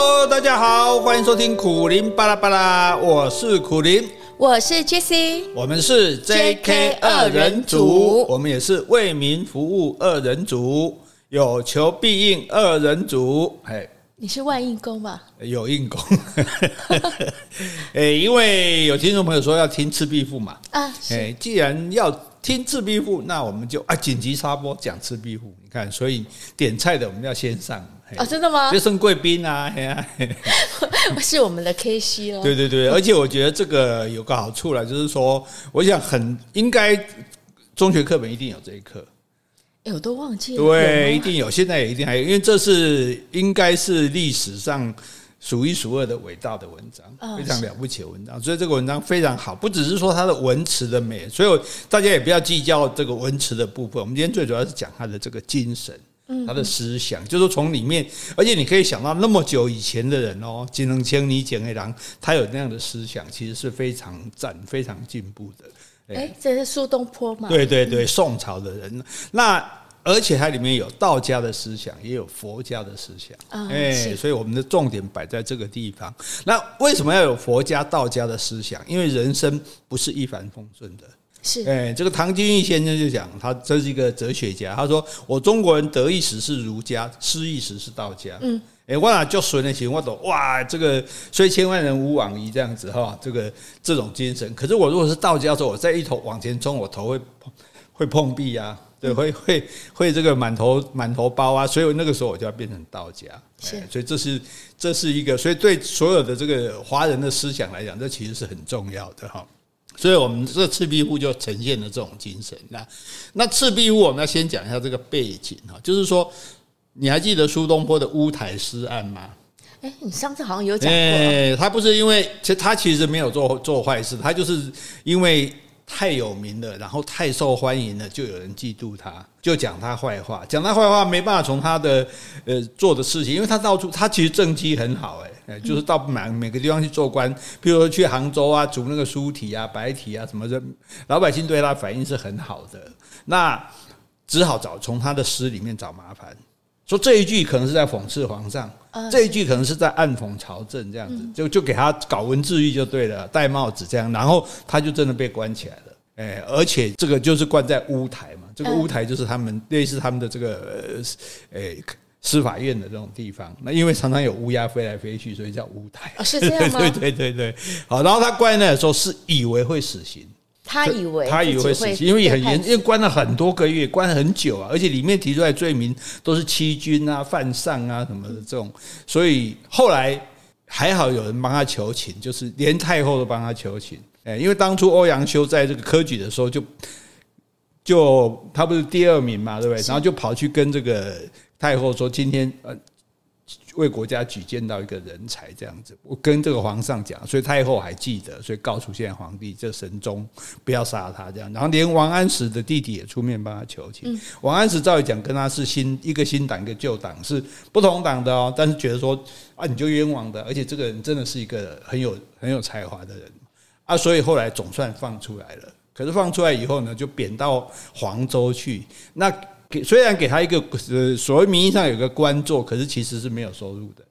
Hello，大家好，欢迎收听苦林巴拉巴拉，我是苦林，我是 Jessie，我们是 JK 二人组，我们也是为民服务二人组，有求必应二人组，哎。你是万应公吧？有应公，哎，因为有听众朋友说要听《赤壁赋》嘛，啊，哎，既然要听《赤壁赋》，那我们就啊紧急插播讲《赤壁赋》。你看，所以点菜的我们要先上啊，真的吗？就升贵宾啊，是我们的 K C 哦。对对对，而且我觉得这个有个好处了，就是说，我想很应该中学课本一定有这一课。欸、我都忘记了。对，一定有，现在也一定还有，因为这是应该是历史上数一数二的伟大的文章，非常了不起的文章。所以这个文章非常好，不只是说它的文词的美，所以大家也不要计较这个文词的部分。我们今天最主要是讲他的这个精神，他的思想，就是从里面，而且你可以想到那么久以前的人哦，金能千里简黑郎，他有那样的思想，其实是非常赞、非常进步的。哎、欸，这是苏东坡嘛？对对对，宋朝的人。那而且它里面有道家的思想，也有佛家的思想。哎、欸，所以我们的重点摆在这个地方。那为什么要有佛家、道家的思想？因为人生不是一帆风顺的。是，哎，这个唐君毅先生就讲，他这是一个哲学家。他说：“我中国人得意时是儒家，失意时是道家。”嗯，哎，我哪就随了行，我懂哇，这个虽千万人吾往矣这样子哈，这个这种精神。可是我如果是道家的时候，我再一头往前冲，我头会会碰壁呀、啊。对，会会会这个满头满头包啊，所以那个时候我就要变成道家。是，所以这是这是一个，所以对所有的这个华人的思想来讲，这其实是很重要的哈。所以我们这《赤壁赋》就呈现了这种精神。那那《赤壁赋》我们要先讲一下这个背景哈，就是说你还记得苏东坡的乌台诗案吗？哎，你上次好像有讲过。哎，他不是因为其实他其实没有做做坏事，他就是因为。太有名了，然后太受欢迎了，就有人嫉妒他，就讲他坏话，讲他坏话没办法从他的呃做的事情，因为他到处他其实政绩很好，哎，就是到每每个地方去做官，譬如说去杭州啊，煮那个书体啊、白体啊什么的，老百姓对他反应是很好的，那只好找从他的诗里面找麻烦。说这一句可能是在讽刺皇上，这一句可能是在暗讽朝政，这样子就就给他搞文字狱就对了，戴帽子这样，然后他就真的被关起来了。哎，而且这个就是关在乌台嘛，这个乌台就是他们类似他们的这个呃，诶司法院的这种地方。那因为常常有乌鸦飞来飞去，所以叫乌台。是这样吗？对对对对。好，然后他关那的时候是以为会死刑。他以为他以为会死刑，因为很严，因为关了很多个月，关了很久啊，而且里面提出来罪名都是欺君啊、犯上啊什么的这种，所以后来还好有人帮他求情，就是连太后都帮他求情。哎，因为当初欧阳修在这个科举的时候就就他不是第二名嘛，对不对？然后就跑去跟这个太后说，今天呃。为国家举荐到一个人才这样子，我跟这个皇上讲，所以太后还记得，所以告诉现在皇帝，这神宗不要杀他这样。然后连王安石的弟弟也出面帮他求情。王安石照理讲跟他是新一个新党一个旧党是不同党的哦，但是觉得说啊你就冤枉的，而且这个人真的是一个很有很有才华的人啊，所以后来总算放出来了。可是放出来以后呢，就贬到黄州去那。给虽然给他一个呃所谓名义上有个官做，可是其实是没有收入的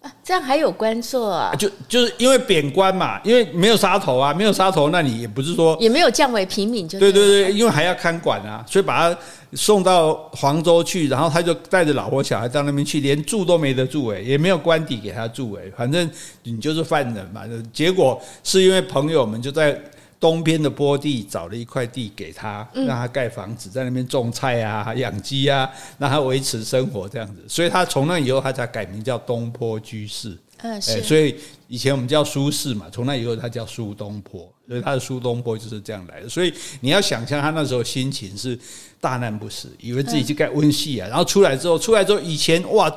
啊。这样还有官做啊？就就是因为贬官嘛，因为没有杀头啊，没有杀头，那你也不是说也没有降为平民，就对对对，因为还要看管啊，所以把他送到黄州去，然后他就带着老婆小孩到那边去，连住都没得住诶，也没有官邸给他住诶，反正你就是犯人嘛。结果是因为朋友们就在。东边的坡地找了一块地给他，让他盖房子，在那边种菜啊、养鸡啊，让他维持生活这样子。所以他从那以后，他才改名叫东坡居士。嗯，是。所以以前我们叫苏轼嘛，从那以后他叫苏东坡，所以他的苏东坡就是这样来的。所以你要想象他那时候心情是大难不死，以为自己去盖温室啊，然后出来之后，出来之后以前哇。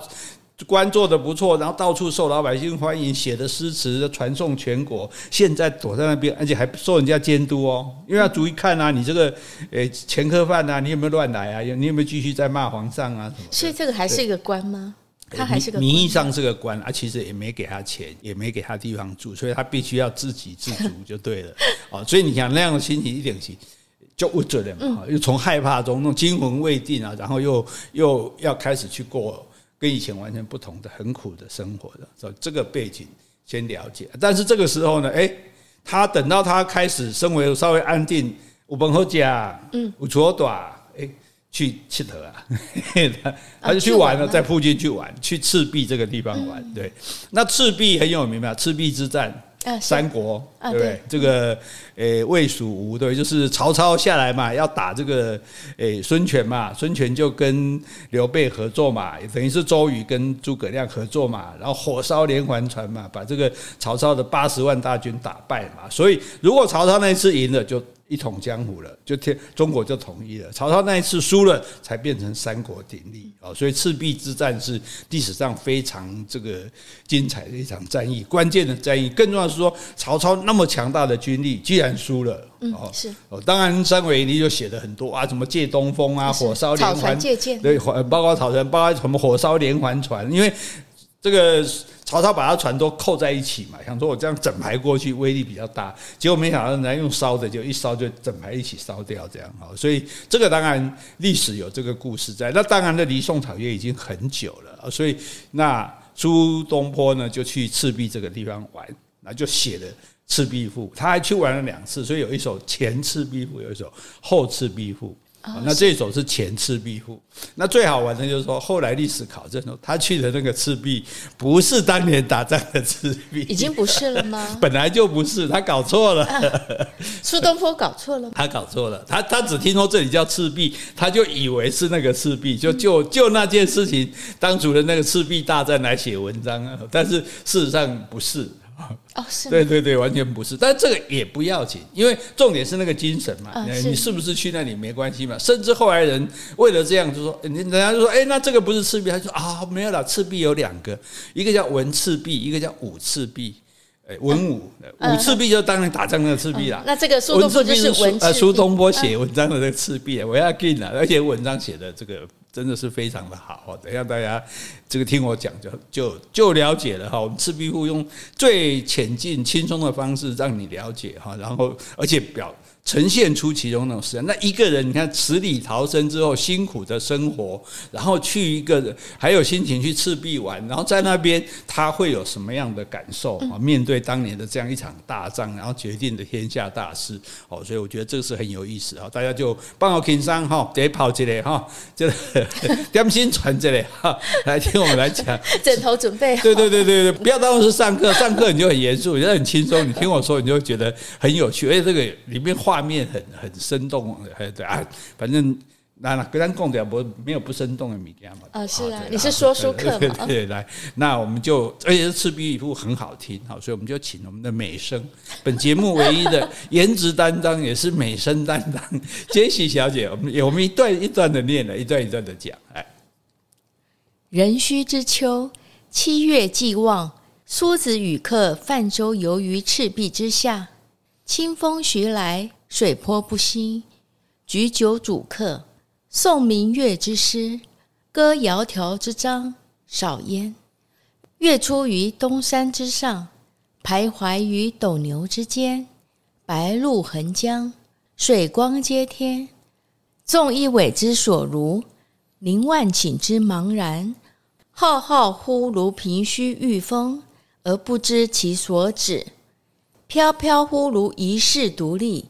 官做的不错，然后到处受老百姓欢迎，写的诗词传颂全国。现在躲在那边，而且还受人家监督哦，因为要逐一看啊，你这个诶前科犯啊，你有没有乱来啊？你有没有继续在骂皇上啊？什么？所以这个还是一个官吗？他还是个名义上是个官啊，其实也没给他钱，也没给他地方住，所以他必须要自给自足就对了啊。所以你想那样的心情一点起就不准了嘛，又从害怕中那种惊魂未定啊，然后又又要开始去过。跟以前完全不同的很苦的生活的，所以这个背景先了解。但是这个时候呢，哎，他等到他开始生活稍微安定，有本好家，嗯，有左短，哎，去去头啊，他 他就去玩了，在附近去玩，去赤壁这个地方玩。对，那赤壁很有名嘛，赤壁之战。三国对不对？这个诶，魏蜀吴对，就是曹操下来嘛，要打这个诶孙权嘛，孙权就跟刘备合作嘛，等于是周瑜跟诸葛亮合作嘛，然后火烧连环船嘛，把这个曹操的八十万大军打败嘛。所以如果曹操那一次赢了，就。一统江湖了，就天中国就统一了。曹操那一次输了，才变成三国鼎立啊！所以赤壁之战是历史上非常这个精彩的一场战役，关键的战役。更重要的是说，曹操那么强大的军力，居然输了。哦，是哦。当然，三国演义就写的很多啊，什么借东风啊，火烧连环对，包括草船，包括什么火烧连环船，因为这个。曹操把他船都扣在一起嘛，想说我这样整排过去威力比较大，结果没想到人家用烧的，就一烧就整排一起烧掉，这样哈。所以这个当然历史有这个故事在，那当然的离宋草原已经很久了，所以那苏东坡呢就去赤壁这个地方玩，那就写了《赤壁赋》，他还去玩了两次，所以有一首前《赤壁赋》，有一首后《赤壁赋》。那这一首是前赤壁赋，那最好玩的就是说，后来历史考证说，他去的那个赤壁不是当年打仗的赤壁，已经不是了吗？本来就不是，他搞错了。苏东坡搞错了，他搞错了，他他只听说这里叫赤壁，他就以为是那个赤壁，就就就那件事情当初的那个赤壁大战来写文章啊，但是事实上不是。哦，是，对对对，完全不是，但是这个也不要紧，因为重点是那个精神嘛。你是不是去那里没关系嘛？甚至后来人为了这样就说，人家就说，哎，那这个不是赤壁，他说啊，没有了，赤壁有两个，一个叫文赤壁，一个叫武赤壁。哎，文武武赤壁就当然打仗的赤壁啦。那这个苏东坡就是文赤壁，苏东坡写文章的那个赤壁，我要给你了，而且文章写的这个。真的是非常的好，等一下大家这个听我讲就就就了解了哈。我们赤壁赋用最浅近、轻松的方式让你了解哈，然后而且表。呈现出其中那种事，那一个人，你看死里逃生之后辛苦的生活，然后去一个人还有心情去赤壁玩，然后在那边他会有什么样的感受啊？面对当年的这样一场大仗，然后决定的天下大事哦，所以我觉得这个是很有意思啊！大家就帮我听上哈，得跑起来哈，就点心传这里哈，来听我们来讲，枕头准备好。对对对对对，不要当是上课，上课你就很严肃，你就很轻松，你听我说，你就会觉得很有趣，而且这个里面画。画面很很生动，还对啊，反正那那跟咱讲的不没有不生动的物件嘛。啊，是啊，你是说书客嘛？对，对，对，来，那我们就而且是赤壁赋很好听，好，所以我们就请我们的美声，本节目唯一的颜值担当也是美声担当，杰西小姐，我们我们一段一段的念了，一段一段的讲。哎，壬戌之秋，七月既望，苏子与客泛舟游于赤壁之下，清风徐来。水波不兴，举酒属客，诵明月之诗，歌窈窕之章，少焉。月出于东山之上，徘徊于斗牛之间。白露横江，水光接天。纵一苇之所如，凌万顷之茫然。浩浩乎如凭虚御风，而不知其所止；飘飘乎如遗世独立。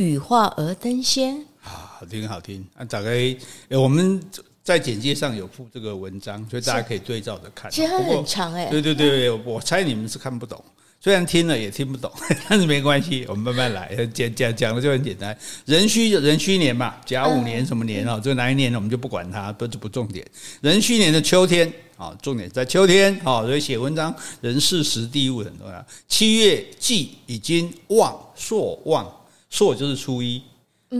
羽化而登仙，啊，好听好听啊！大概我们在简介上有附这个文章，所以大家可以对照着看。其实它很长哎，对对对，我猜你们是看不懂，虽然听了也听不懂，但是没关系，我们慢慢来。讲讲讲的就很简单，壬戌壬戌年嘛，甲午年什么年啊？这哪一年呢？我们就不管它，不是不重点。壬戌年的秋天啊，重点在秋天啊，所以写文章人事时地物很重要。七月既已经旺朔望。朔就是初一，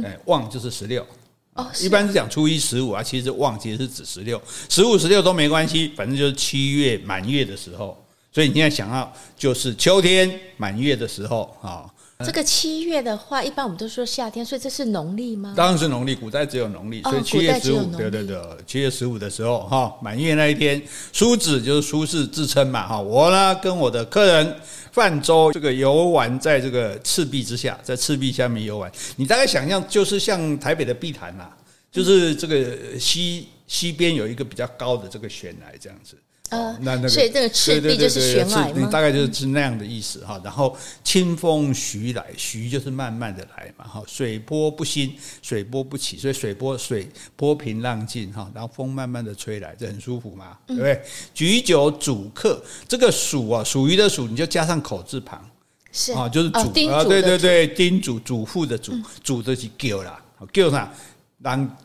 哎，望就是十六。哦，一般是讲初一十五啊，其实望其实是指十六，十五十六都没关系，反正就是七月满月的时候。所以你现在想要就是秋天满月的时候啊。这个七月的话，一般我们都说夏天，所以这是农历吗？当然是农历，古代只有农历，所以七月十五，对对对，七月十五的时候哈，满月那一天，苏子就是苏轼自称嘛哈，我呢跟我的客人泛舟这个游玩在这个赤壁之下，在赤壁下面游玩，你大概想象就是像台北的碧潭呐，就是这个西。西边有一个比较高的这个悬崖，这样子。呃，那那个，所以这个赤壁就是悬崖吗？大概就是那样的意思哈。然后清风徐来，徐就是慢慢的来嘛哈。水波不兴，水波不起，所以水波水波平浪静哈。然后风慢慢的吹来，这很舒服嘛，对不对？举酒煮客，这个属啊，属于的属，你就加上口字旁，是啊，就是主啊，对对对，叮嘱嘱咐的嘱，嘱的是叫啦，叫啥？让。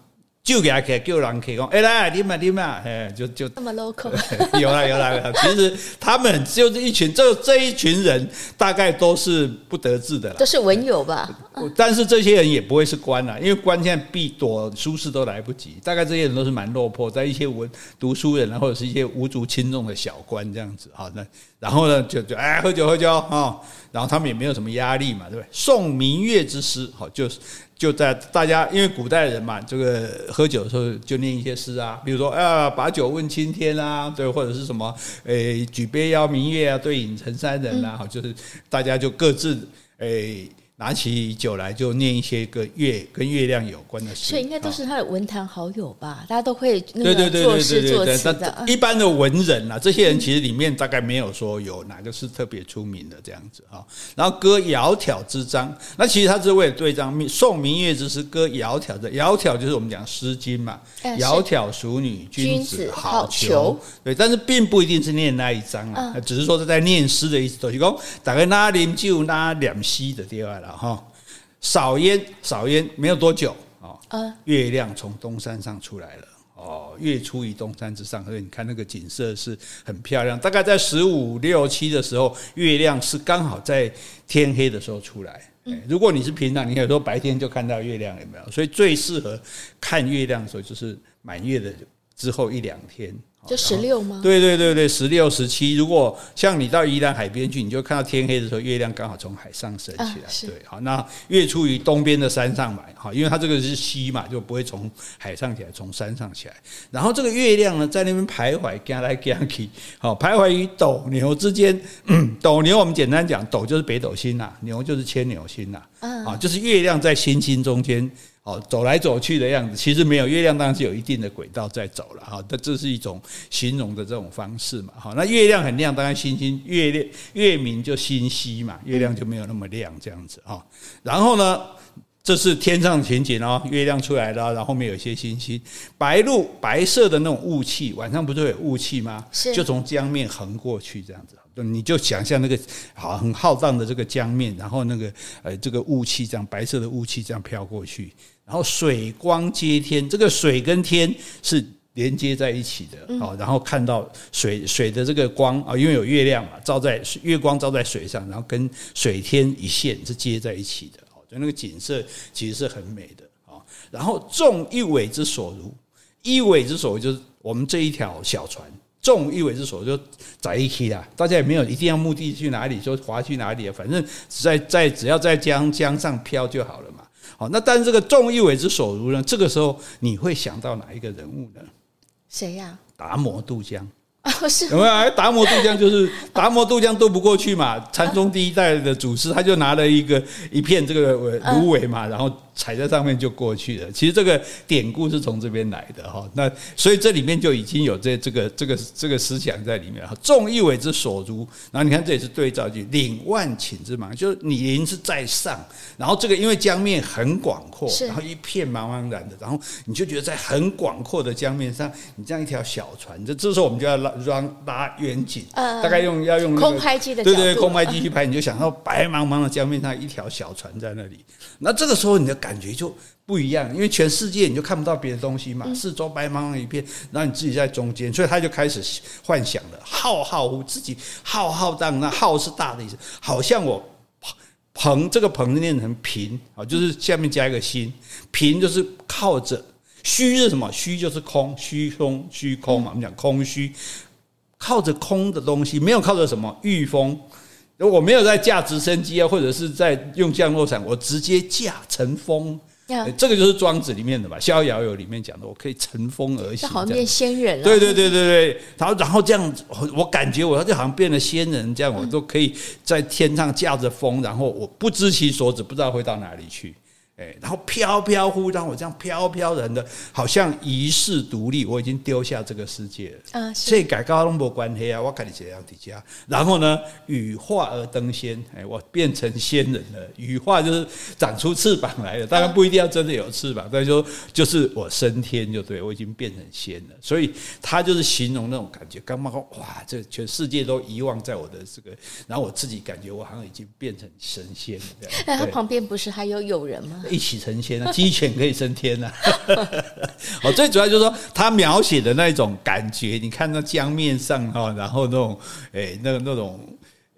就给他开叫人可以讲，哎来，你们你们，哎就就这么 local，有啦有啦有啦。其实他们就是一群，这这一群人大概都是不得志的啦，都是文友吧。但是这些人也不会是官啦，因为官现在避躲舒适都来不及，大概这些人都是蛮落魄，在一些文读书人啊，或者是一些无足轻重的小官这样子。好，那然后呢，就就哎喝酒喝酒啊，然后他们也没有什么压力嘛，对不对？送明月之诗，好就是。就在大家，因为古代人嘛，这个喝酒的时候就念一些诗啊，比如说啊，把酒问青天啊，对，或者是什么，诶，举杯邀明月啊，对影成三人啊，好，就是大家就各自诶。拿起酒来就念一些个月跟月亮有关的诗，所以应该都是他的文坛好友吧？大家都会那个作诗作词的。一般的文人啊，这些人其实里面大概没有说有哪个是特别出名的这样子哈。然后歌窈窕之章，那其实他是为了对章，宋明月之诗，歌窈窕的窈窕就是我们讲《诗经》嘛，窈窕淑女，君子好逑。对，但是并不一定是念那一章啊，只是说是在念诗的意思。都是讲大概那啉酒那两西的地方。哈，少烟，少烟，没有多久啊，月亮从东山上出来了哦，月出于东山之上，所以你看那个景色是很漂亮。大概在十五六七的时候，月亮是刚好在天黑的时候出来。如果你是平常，你有时候白天就看到月亮，有没有？所以最适合看月亮的时候就是满月的之后一两天。就十六吗？对对对对，十六十七。如果像你到宜兰海边去，你就看到天黑的时候，月亮刚好从海上升起来。啊、对，好，那月出于东边的山上嘛，哈，因为它这个是西嘛，就不会从海上起来，从山上起来。然后这个月亮呢，在那边徘徊，行来行去，好，徘徊于斗牛之间。斗牛，我们简单讲，斗就是北斗星呐，牛就是牵牛星呐，啊，就是月亮在星星中间。哦，走来走去的样子，其实没有月亮，当然是有一定的轨道在走了哈。这这是一种形容的这种方式嘛。哈，那月亮很亮，当然星星月亮月明就星稀嘛，月亮就没有那么亮这样子哈。然后呢，这是天上的情景哦，月亮出来了，然后后面有一些星星，白露白色的那种雾气，晚上不是有雾气吗？是，就从江面横过去这样子。你就想象那个好很浩荡的这个江面，然后那个呃这个雾气这样白色的雾气这样飘过去。然后水光接天，这个水跟天是连接在一起的，好，然后看到水水的这个光啊，因为有月亮嘛，照在月光照在水上，然后跟水天一线是接在一起的，哦，所以那个景色其实是很美的啊。然后众一苇之所如，一苇之所如就是我们这一条小船，众一苇之所就在一起啦，大家也没有一定要目的去哪里，就划去哪里，反正在在只要在江江上漂就好了嘛。好，那但是这个众议委之所如呢？这个时候你会想到哪一个人物呢？谁呀、啊？达摩渡江。哦，是有没有？达摩渡江就是达摩渡江渡不过去嘛。禅宗第一代的祖师他就拿了一个一片这个芦苇嘛，然后。踩在上面就过去了。其实这个典故是从这边来的哈。那所以这里面就已经有这这个这个这个思想在里面哈。众一苇之所如，然后你看这也是对照句，领万顷之茫，就是你临是在上，然后这个因为江面很广阔，然后一片茫茫然的，然后你就觉得在很广阔的江面上，你这样一条小船，这这时候我们就要拉拉拉远景，大概用要用空拍机的对对空拍机去拍，你就想到白茫茫的江面上一条小船在那里，那这个时候你的。感觉就不一样，因为全世界你就看不到别的东西嘛，四周白茫茫一片，然后你自己在中间，所以他就开始幻想了，浩浩乎自己浩浩荡，那浩是大的意思，好像我蓬这个蓬念成平啊，就是下面加一个心，平就是靠着，虚是什么？虚就是空，虚空虚空嘛，我们讲空虚，靠着空的东西，没有靠着什么御风。如果我没有在架直升机啊，或者是在用降落伞，我直接驾乘风。这个就是庄子里面的吧，《逍遥游》里面讲的，我可以乘风而行，好像变仙人了。对对对对对，然后然后这样，我感觉我就好像变了仙人，这样我都可以在天上驾着风，然后我不知其所指，不知道会到哪里去。哎，然后飘飘忽，让我这样飘飘然的，好像遗世独立，我已经丢下这个世界了。啊，这改高龙没关系啊，我跟你这样底下。然后呢，羽化而登仙，哎，我变成仙人了。羽化就是长出翅膀来了，当然不一定要真的有翅膀，但是说就是我升天就对，我已经变成仙了。所以他就是形容那种感觉，刚刚说哇，这全世界都遗忘在我的这个，然后我自己感觉我好像已经变成神仙了这样。那他旁边不是还有友人吗？一起成仙啊，鸡犬可以升天啊！哦，最主要就是说他描写的那种感觉，你看到江面上哈，然后那种诶，那个那种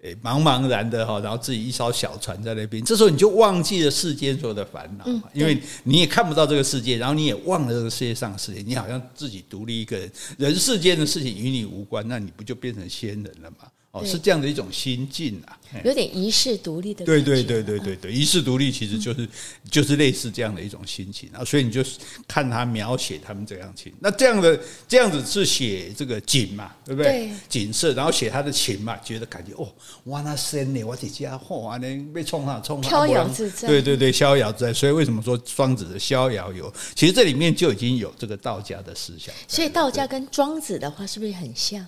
诶，茫茫然的哈，然后自己一艘小船在那边，这时候你就忘记了世间所有的烦恼，因为你也看不到这个世界，然后你也忘了这个世界上的事情，你好像自己独立一个人，人世间的事情与你无关，那你不就变成仙人了吗？哦，是这样的一种心境啊，有点遗世独立的。对对对对对对，遗世独立其实就是就是类似这样的一种心情啊，所以你就看他描写他们这样情，那这样的这样子是写这个景嘛，对不对？景色，然后写他的情嘛，觉得感觉哦，哇那仙呢，我的家伙啊，那被冲上冲上，逍遥自在。对对对，逍遥自在。所以为什么说庄子的逍遥游，其实这里面就已经有这个道家的思想。所以道家跟庄子的话是不是很像？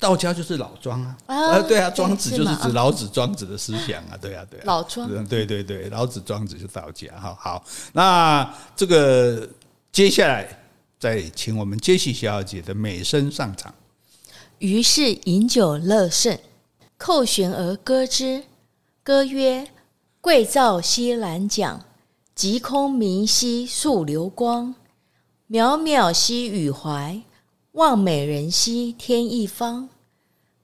道家就是老庄啊，啊对啊，庄子就是指老子庄子的思想啊，对啊对啊，老庄，对对对，老子庄子就是道家哈。好，那这个接下来再请我们杰西小姐的美声上场。于是饮酒乐甚，扣舷而歌之，歌曰：“桂棹兮兰桨，击空明兮溯流光，渺渺兮予怀。”望美人兮天一方，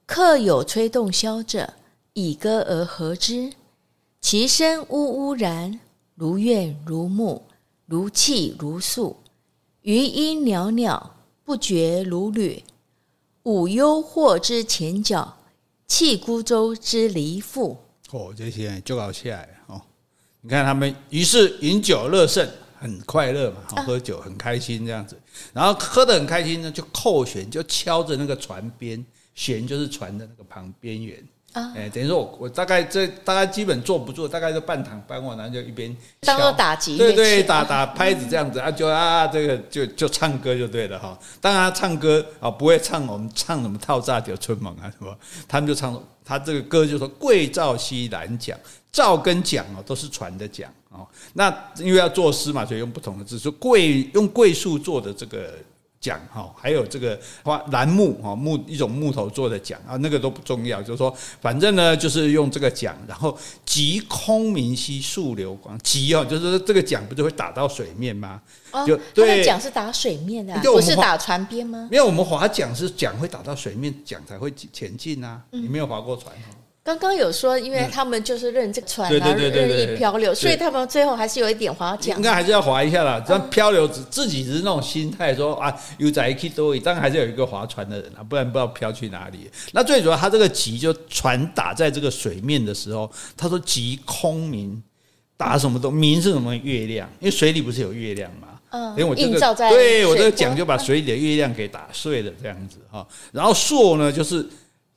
客有吹洞箫者，以歌而和之。其声呜呜然，如怨如慕，如泣如诉。余音袅袅，不绝如缕。舞幽壑之潜角，泣孤舟之离妇。哦，这些就搞起来哦！你看他们，于是饮酒乐甚。很快乐嘛，好喝酒很开心这样子，然后喝得很开心呢，就扣弦，就敲着那个船边，弦就是船的那个旁边缘。啊，哎，等于说我我大概这大概基本坐不住，大概就半躺半卧，然后就一边当做打击，对对，打打拍子这样子啊，就啊这个就就唱歌就对了哈。当然他唱歌啊不会唱我们唱什么套炸酒春梦啊什么，他们就唱他这个歌就说桂棹西南桨，棹跟桨哦都是船的桨。哦，那因为要作诗嘛，所以用不同的字，说桂用桂树做的这个桨哈，还有这个花楠木哈木一种木头做的桨啊，那个都不重要，就是说反正呢就是用这个桨，然后击空明兮溯流光，击哦就是说这个桨不就会打到水面吗？哦，就对，桨是打水面的，啊，不是打船边吗？因为我们划桨是桨会打到水面，桨才会前进啊。你没有划过船？刚刚有说，因为他们就是任这个船啊，任意漂流，所以他们最后还是有一点划桨。应该还是要划一下啦。这样漂流只自己只是那种心态，说啊，有在一起多，当然还是有一个划船的人啊，不然不知道漂去哪里。那最主要，他这个急就船打在这个水面的时候，他说急空明，打什么东？明是什么？月亮，因为水里不是有月亮吗？嗯，因为我这个对我这个桨就把水里的月亮给打碎了，这样子哈。然后朔呢，就是。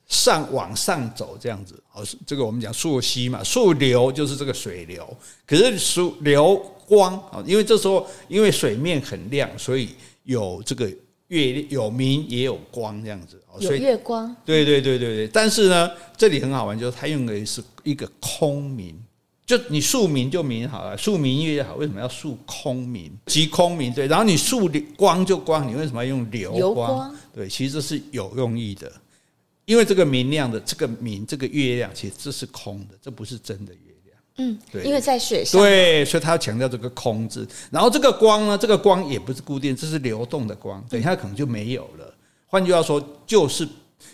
上往上走这样子，哦，这个我们讲溯溪嘛，溯流就是这个水流，可是溯流光啊，因为这时候因为水面很亮，所以有这个月有明也有光这样子，有月光。对对对对对，但是呢，这里很好玩，就是它用的是一个空明，就你溯明就明好了，溯明月也好，为什么要溯空明？即空明对，然后你溯光就光，你为什么要用流光？流光对，其实这是有用意的。因为这个明亮的这个明这个月亮，其实这是空的，这不是真的月亮。嗯，对，因为在水上。对，所以他要强调这个空字。然后这个光呢，这个光也不是固定，这是流动的光。等一下可能就没有了。换句话说，就是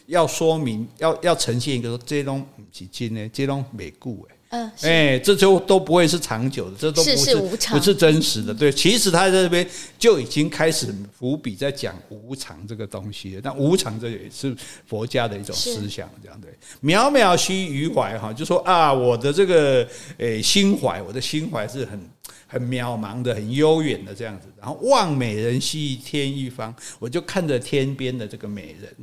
要说明，要要呈现一个说，这东不是真的，这东没固哎。嗯，哎，这就都不会是长久的，这都不是，不是真实的。对，其实他在这边就已经开始伏笔在讲无常这个东西了。那无常这也是佛家的一种思想，这样对。渺渺兮于怀哈，就说啊，我的这个诶心怀，我的心怀是很很渺茫的，很悠远的这样子。然后望美人兮天一方，我就看着天边的这个美人。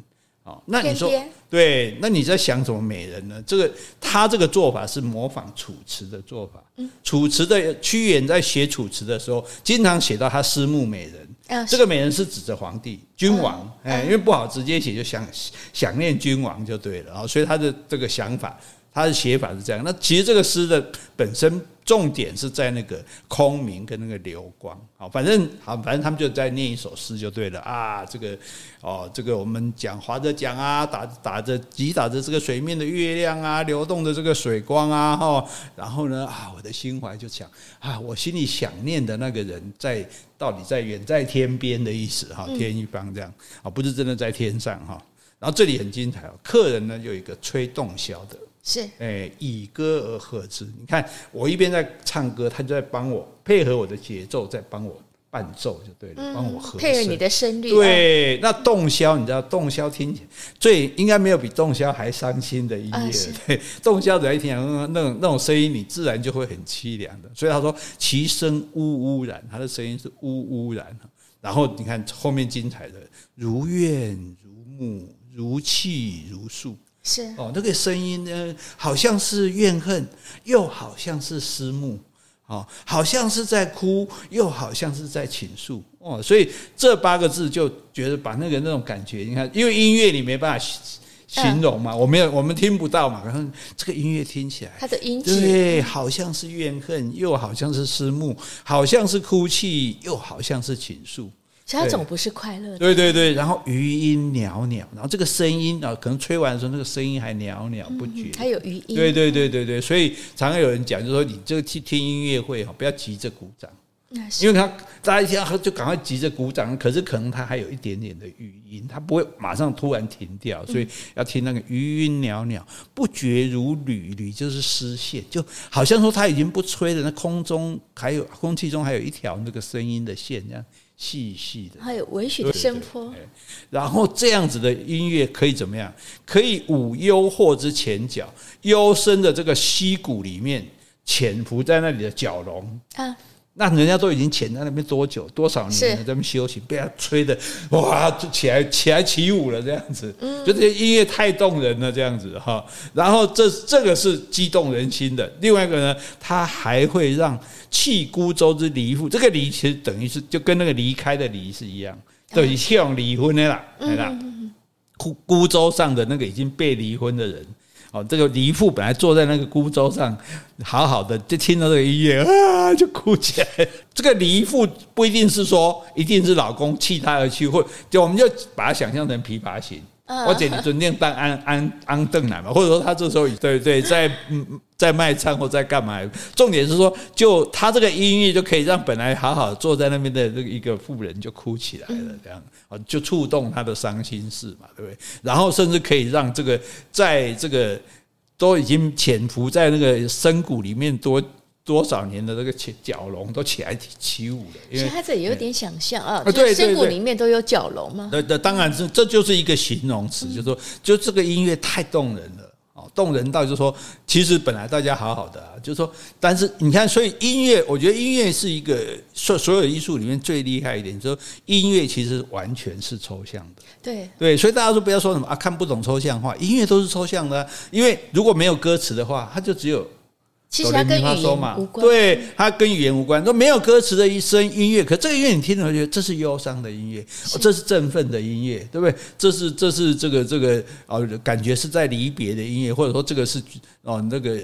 哦，那你说对？那你在想什么美人呢？这个他这个做法是模仿楚辞的做法。嗯，楚辞的屈原在写楚辞的时候，经常写到他思慕美人。嗯，这个美人是指着皇帝、君王。哎，因为不好直接写，就想想念君王就对了啊。所以他的这个想法。他的写法是这样，那其实这个诗的本身重点是在那个空明跟那个流光，好，反正好，反正他们就在念一首诗就对了。啊，这个哦，这个我们讲划着桨啊，打打着击打着这个水面的月亮啊，流动的这个水光啊，哈，然后呢啊，我的心怀就想啊，我心里想念的那个人在到底在远在天边的意思哈，天一方这样。啊，不是真的在天上哈，然后这里很精彩哦，客人呢有一个吹洞箫的。是，哎，以歌而和之。你看，我一边在唱歌，他就在帮我配合我的节奏，在帮我伴奏，就对了，帮我和配合你的声律。对，那洞箫，你知道，洞箫听最应该没有比洞箫还伤心的音乐。对，洞箫只要一听，那种那种声音，你自然就会很凄凉的。所以他说，其声呜呜然，他的声音是呜呜然。然后你看后面精彩的，如怨如慕，如泣如诉。是。哦，那个声音呢，好像是怨恨，又好像是思慕，哦，好像是在哭，又好像是在倾诉，哦，所以这八个字就觉得把那个那种感觉，你看，因为音乐你没办法形容嘛，我没有，我们听不到嘛，然后这个音乐听起来，它的音质。对，好像是怨恨，又好像是思慕，好像是哭泣，又好像是倾诉。它总不是快乐的。对对对，然后余音袅袅，然后这个声音啊，可能吹完的时候，那个声音还袅袅不绝。还有余音。对对对对对，所以常常有人讲，就是说你这个去听音乐会哈，不要急着鼓掌，因为他大家一听就赶快急着鼓掌，可是可能他还有一点点的余音，他不会马上突然停掉，所以要听那个余音袅袅，不绝如缕，缕就是丝线，就好像说他已经不吹了，那空中还有空气中还有一条那个声音的线这样。细细的，还有微许的声波，然后这样子的音乐可以怎么样？可以舞幽或之前角，幽深的这个溪谷里面潜伏在那里的角龙啊。那人家都已经潜在那边多久多少年了，在那边修行，被他吹的哇，就起来起来起舞了，这样子，嗯，就这些音乐太动人了，这样子哈。然后这这个是激动人心的。另外一个呢，他还会让弃孤舟之离妇，这个离其实等于是就跟那个离开的离是一样，等于希望离婚的啦，对啦。孤孤舟上的那个已经被离婚的人。哦，这个李义父本来坐在那个孤舟上，好好的，就听到这个音乐啊，就哭起来。这个李义父不一定是说一定是老公弃他而去，或就我们就把它想象成琵琶行。我姐，你准定当安安安邓来嘛？或者说他这时候对对在嗯在卖唱或在干嘛？重点是说，就他这个音乐就可以让本来好好坐在那边的这个一个妇人就哭起来了，这样啊就触动他的伤心事嘛，对不对？然后甚至可以让这个在这个都已经潜伏在那个深谷里面多。多少年的这个蛟龙都起来起舞了，因为他这里有点想象啊，对，深谷里面都有蛟龙吗？那那，当然是，这就是一个形容词，就是说，就这个音乐太动人了哦，动人到就是说，其实本来大家好好的啊，就是说，但是你看，所以音乐，我觉得音乐是一个所所有艺术里面最厉害一点，就是说音乐其实完全是抽象的，对对，所以大家说不要说什么啊，看不懂抽象画，音乐都是抽象的啊，因为如果没有歌词的话，它就只有。其实它跟语言无关，对，它跟语言无关。说没有歌词的一声音乐，可这个音乐你听了觉得这是忧伤的音乐，是这是振奋的音乐，对不对？这是这是这个这个哦，感觉是在离别的音乐，或者说这个是哦那个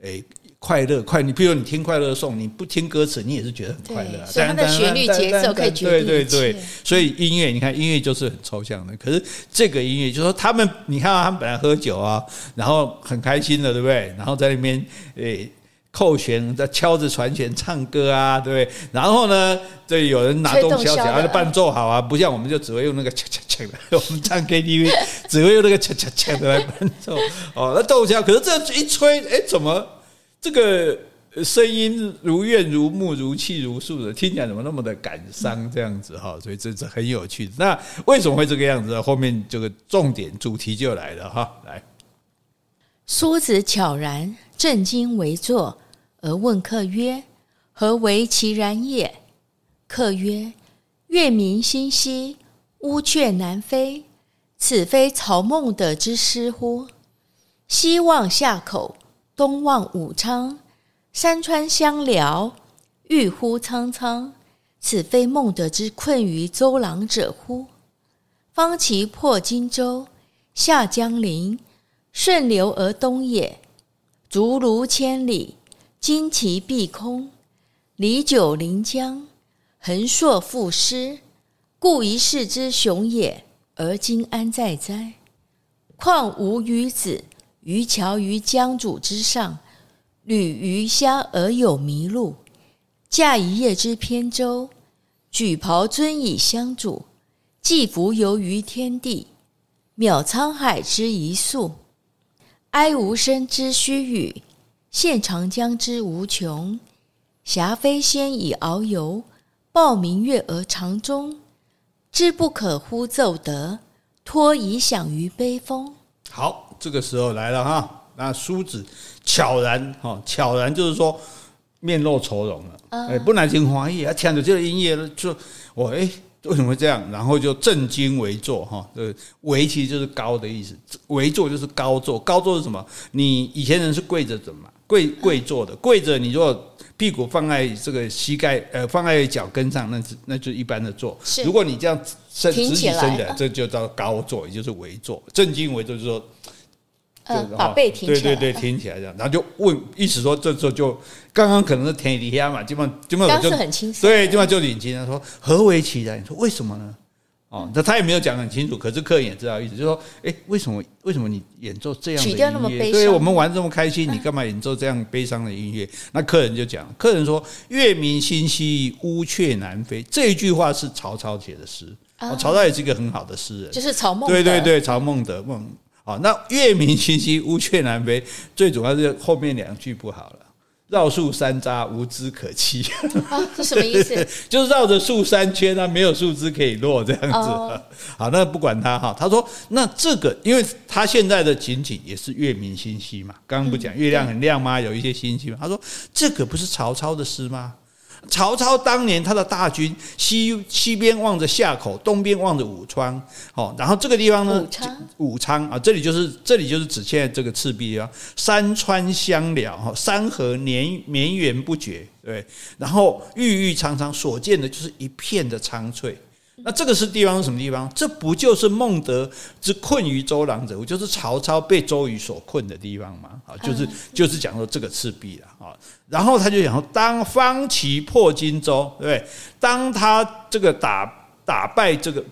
诶快乐快。你比如你听快乐颂，你不听歌词，你也是觉得很快乐。所以它的旋律节奏可以决定对对对，所以音乐你看音乐就是很抽象的，可是这个音乐就是说他们你看他们本来喝酒啊，然后很开心的，对不对？然后在那边诶。扣弦在敲着船弦唱歌啊，对不对？然后呢，对有人拿动箫起来伴奏好啊，不像我们就只会用那个锵锵锵的，我们唱 KTV 只会用那个锵锵锵的来伴奏。哦，那动箫可是这一吹，哎，怎么这个声音如怨如慕如泣如诉的，听起来怎么那么的感伤这样子哈？所以这是很有趣的。那为什么会这个样子？后面这个重点主题就来了哈，来。苏子悄然正襟危坐，而问客曰：“何为其然也？”客曰：“月明星稀，乌鹊南飞。此非曹孟德之诗乎？西望夏口，东望武昌，山川相辽，郁乎苍苍。此非孟德之困于周郎者乎？方其破荆州，下江陵，顺流而东也。竹芦千里，旌旗蔽空，酃酒临江，横槊赋诗，故一世之雄也。而今安在哉？况吾与子渔樵于江渚之上，侣鱼虾而友麋鹿，驾一叶之扁舟，举匏樽以相属，寄蜉蝣于天地，渺沧海之一粟。哀吾生之须臾，羡长江之无穷。挟飞仙以遨游，抱明月而长终。知不可乎骤得，托遗响于悲风。好，这个时候来了哈。那梳子悄然哈，悄然就是说面露愁容了。哎、嗯，本来真欢喜，他听着这个音乐就我哎，为什么会这样？然后就正襟危坐哈。这个危其实就是高的意思，危坐就是高坐。高坐是什么？你以前人是跪着的嘛？跪跪坐的，跪着你如果。屁股放在这个膝盖，呃，放在脚跟上，那是那就一般的坐。如果你这样伸直起身的，这就叫高坐，也就是危坐。正襟危坐就是说，呃，把背挺起来。对对对，挺起来这样，然后就问，意思说这时候就刚刚可能是天底下嘛，基本上基本上就很轻松。对，基本上就领情。他说何为其然？你说为什么呢？哦，那他也没有讲很清楚，可是客人也知道意思，就是说，哎，为什么为什么你演奏这样的音乐？对，我们玩这么开心，你干嘛演奏这样悲伤的音乐？那客人就讲，客人说：“月明星稀，乌鹊南飞。”这一句话是曹操写的诗，曹操也是一个很好的诗人，就是曹孟德。对对对，曹孟德孟。好，那月明星稀，乌鹊南飞，最主要是后面两句不好了。绕树三匝，无枝可栖。啊，这什么意思？就是绕着树三圈啊，没有树枝可以落这样子。哦、好，那不管他哈。他说，那这个，因为他现在的情景也是月明星稀嘛。刚刚不讲月亮很亮吗？有一些星星。他说，这个不是曹操的诗吗？曹操当年他的大军西西边望着夏口，东边望着武昌，哦，然后这个地方呢，武昌，武昌啊，这里就是这里就是指现在这个赤壁啊，山川相辽哈，山河绵绵延不绝，对，然后郁郁苍苍，所见的就是一片的苍翠。那这个是地方是什么地方？这不就是孟德之困于周郎者乎？就是曹操被周瑜所困的地方嘛？啊，就是就是讲说这个赤壁了啊。然后他就讲说，当方其破荆州，对不对？当他这个打打败这个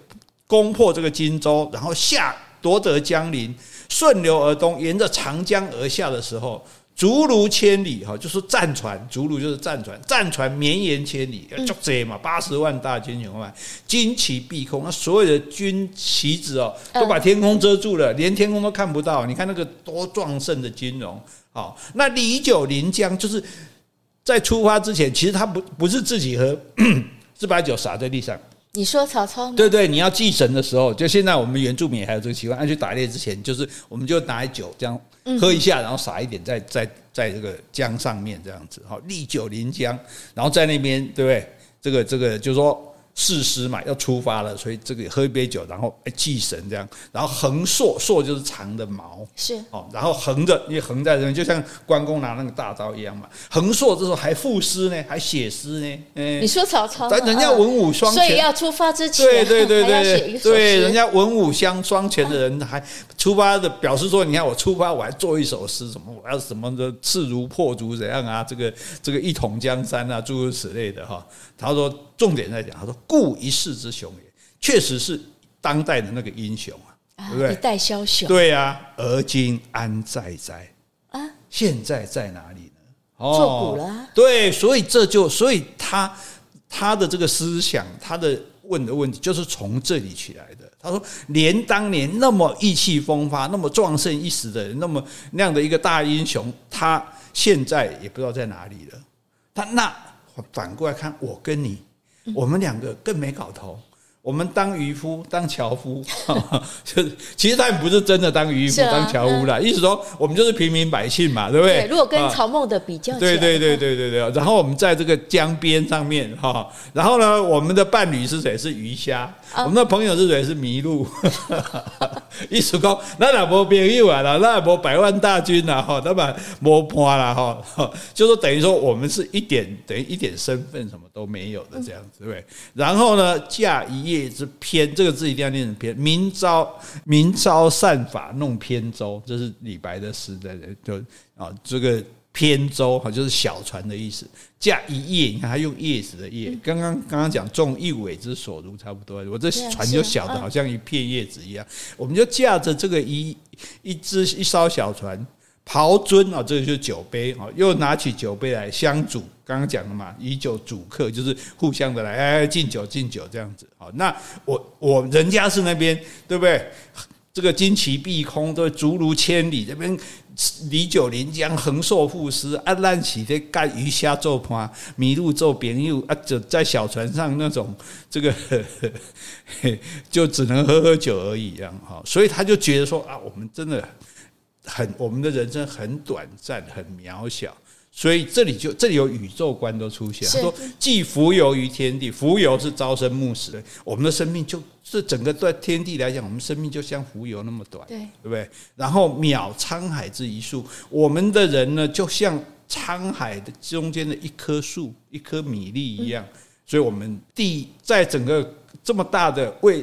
攻破这个荆州，然后下夺得江陵，顺流而东，沿着长江而下的时候。竹如千里，哈，就是战船，竹如就是战船，战船绵延千里，就这嘛，八十万大军勇万，旌旗蔽空，那所有的军旗子哦，都把天空遮住了，连天空都看不到。你看那个多壮盛的军容，好，那李九临江，就是在出发之前，其实他不不是自己喝，是把酒洒在地上。你说曹操？对对，你要祭神的时候，就现在我们原住民还有这个习惯，按去打猎之前，就是我们就拿酒这样喝一下，然后撒一点在在在这个江上面这样子，好，酃酒临江，然后在那边，对不对？这个这个就是说。誓师嘛，要出发了，所以这个喝一杯酒，然后哎祭神这样，然后横槊，槊就是长的矛，是哦，然后横着，因为横在这边，就像关公拿那个大刀一样嘛。横槊这时候还赋诗呢，还写诗呢。嗯，你说曹操，但人家文武双全，所以要出发之前，对对对对对，人家文武相双全的人还出发的表示说，你看我出发，我还做一首诗，什么我要什么的势如破竹怎样啊？这个这个一统江山啊，诸如此类的哈。他说重点在讲，他说。故一世之雄也，确实是当代的那个英雄啊，对不对？一代枭雄。对啊，而今安在哉？啊，现在在哪里呢？哦，作古了。对，所以这就，所以他他的这个思想，他的问的问题，就是从这里起来的。他说，连当年那么意气风发、那么壮盛一时的人，那么那样的一个大英雄，他现在也不知道在哪里了。他那反过来看，我跟你。我们两个更没搞头，我们当渔夫，当樵夫，就是其实他也不是真的当渔夫、啊、当樵夫啦。嗯、意思说，我们就是平民百姓嘛，对不对？对，如果跟曹孟的比较对对对对对对。然后我们在这个江边上面哈，然后呢，我们的伴侣是谁？是鱼虾。啊、我们的朋友是谁？是麋鹿。意思讲，那也无朋友啊，那也无百万大军啊，哈，那么无伴啦，哈，就说等于说我们是一点等于一点身份什么都没有的这样子，对不对？然后呢，驾一叶。叶之偏，这个字一定要念成偏。明朝明朝善法弄扁舟，这是李白的诗在这就啊，这个扁舟哈就是小船的意思。驾一叶，你看他用叶子的叶。刚刚刚刚讲种一苇之所如，差不多。我这船就小的好像一片叶子一样，我们就驾着这个一一只一艘小船。匏樽啊，这个就是酒杯啊，又拿起酒杯来相属。刚刚讲了嘛，以酒煮客，就是互相的来哎敬酒敬酒这样子。好，那我我人家是那边对不对？这个旌旗蔽空，都足如千里，这边礼酒临江，横槊赋诗，啊，烂起的干鱼虾做伴，麋鹿做朋友啊，就在小船上那种这个呵呵 就只能喝喝酒而已，这样哈。所以他就觉得说啊，我们真的。很，我们的人生很短暂，很渺小，所以这里就这里有宇宙观都出现。他说：“既浮游于天地，浮游是朝生暮死的。我们的生命就是整个对天地来讲，我们生命就像浮游那么短，对，对不对？然后渺沧海之一粟，我们的人呢，就像沧海的中间的一棵树，一颗米粒一样。所以，我们地在整个这么大的为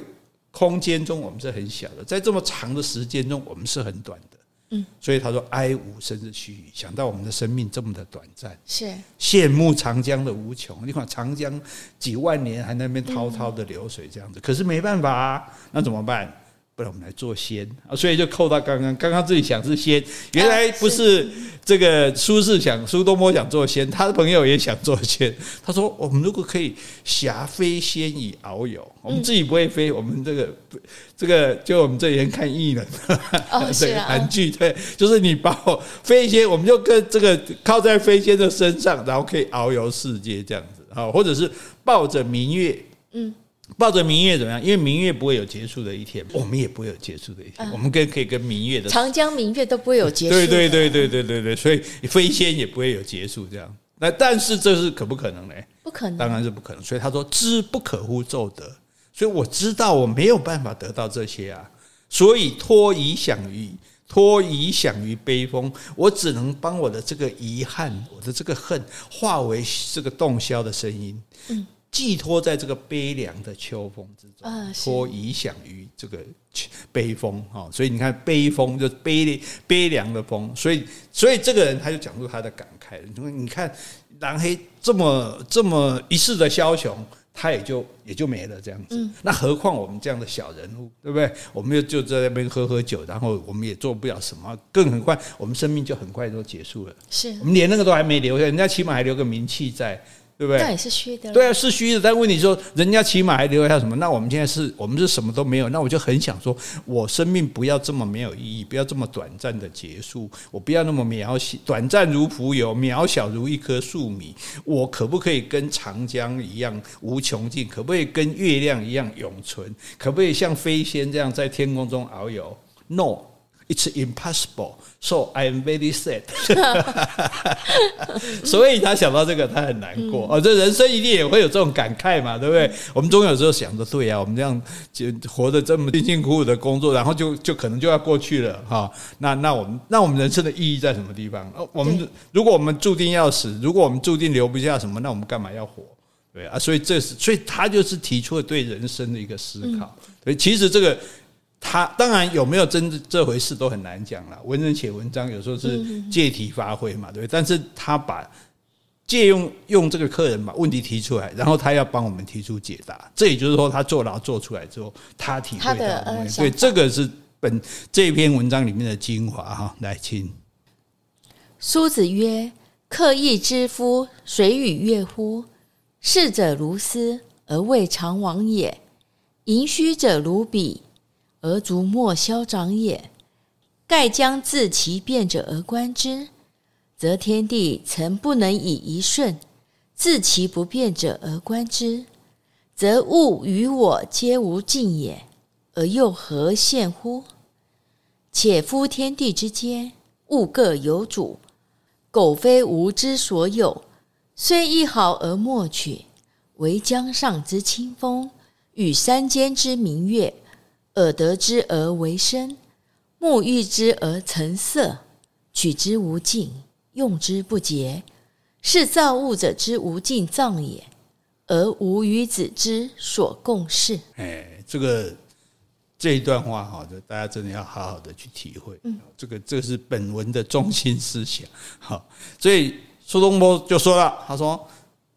空间中，我们是很小的；在这么长的时间中，我们是很短的。”嗯，所以他说：“哀吾生之须臾。”想到我们的生命这么的短暂，是羡慕长江的无穷。你看长江几万年还在那边滔滔的流水这样子，可是没办法啊，那怎么办？不然我们来做仙。啊，所以就扣到刚刚，刚刚自己想是仙，原来不是这个苏轼想苏东坡想做仙，他的朋友也想做仙。他说：“我们如果可以侠飞仙以遨游，我们自己不会飞，我们这个这个就我们这几天看艺人，哦，这个韩剧对，就是你把我飞仙，我们就跟这个靠在飞仙的身上，然后可以遨游世界这样子。啊，或者是抱着明月，嗯。”抱着明月怎么样？因为明月不会有结束的一天，我们也不会有结束的一天。我们跟可以跟明月的长江明月都不会有结束。对对对对对对对，所以飞仙也不会有结束这样。那但是这是可不可能呢？不可能，当然是不可能。所以他说：“知不可乎骤得。”所以我知道我没有办法得到这些啊，所以托遗响于托遗响于悲风，我只能帮我的这个遗憾，我的这个恨化为这个洞箫的声音。嗯。寄托在这个悲凉的秋风之中，托遗响于这个悲风哈，所以你看悲风就悲悲凉的风，所以所以这个人他就讲出他的感慨，你说你看蓝黑这么这么一世的枭雄，他也就也就没了这样子，那何况我们这样的小人物，对不对？我们又就在那边喝喝酒，然后我们也做不了什么，更很快我们生命就很快就结束了，是我们连那个都还没留下，人家起码还留个名气在。对不对？那也是虚的。对啊，是虚的。但问题说，人家起码还留下什么？那我们现在是我们是什么都没有。那我就很想说，我生命不要这么没有意义，不要这么短暂的结束。我不要那么渺小，短暂如浮游，渺小如一棵树米。我可不可以跟长江一样无穷尽？可不可以跟月亮一样永存？可不可以像飞仙这样在天空中遨游？No。It's impossible, so I am very sad。所以他想到这个，他很难过。哦，这人生一定也会有这种感慨嘛，对不对？我们总有时候想着，对呀，我们这样就活得这么辛辛苦苦的工作，然后就就可能就要过去了哈。那那我们那我们人生的意义在什么地方？我们如果我们注定要死，如果我们注定留不下什么，那我们干嘛要活？对啊，所以这是所以他就是提出了对人生的一个思考。所以其实这个。他当然有没有真这回事都很难讲了。文人写文章有时候是借题发挥嘛，对不对？但是他把借用用这个客人把问题提出来，然后他要帮我们提出解答。这也就是说，他坐牢做出来之后，他体会到的东西。对，这个是本这篇文章里面的精华哈。来，请苏子曰：“客亦之夫谁与乐乎？逝者如斯，而未尝往也；盈虚者如彼。”而足莫消长也。盖将自其变者而观之，则天地曾不能以一瞬；自其不变者而观之，则物与我皆无尽也，而又何羡乎？且夫天地之间，物各有主，苟非吾之所有，虽一毫而莫取。惟江上之清风，与山间之明月，耳得之而为声，目遇之而成色，取之无尽，用之不竭，是造物者之无尽藏也。而吾与子之所共事。哎，这个这一段话哈，大家真的要好好的去体会。嗯，这个这是本文的中心思想。好，所以苏东坡就说了，他说：“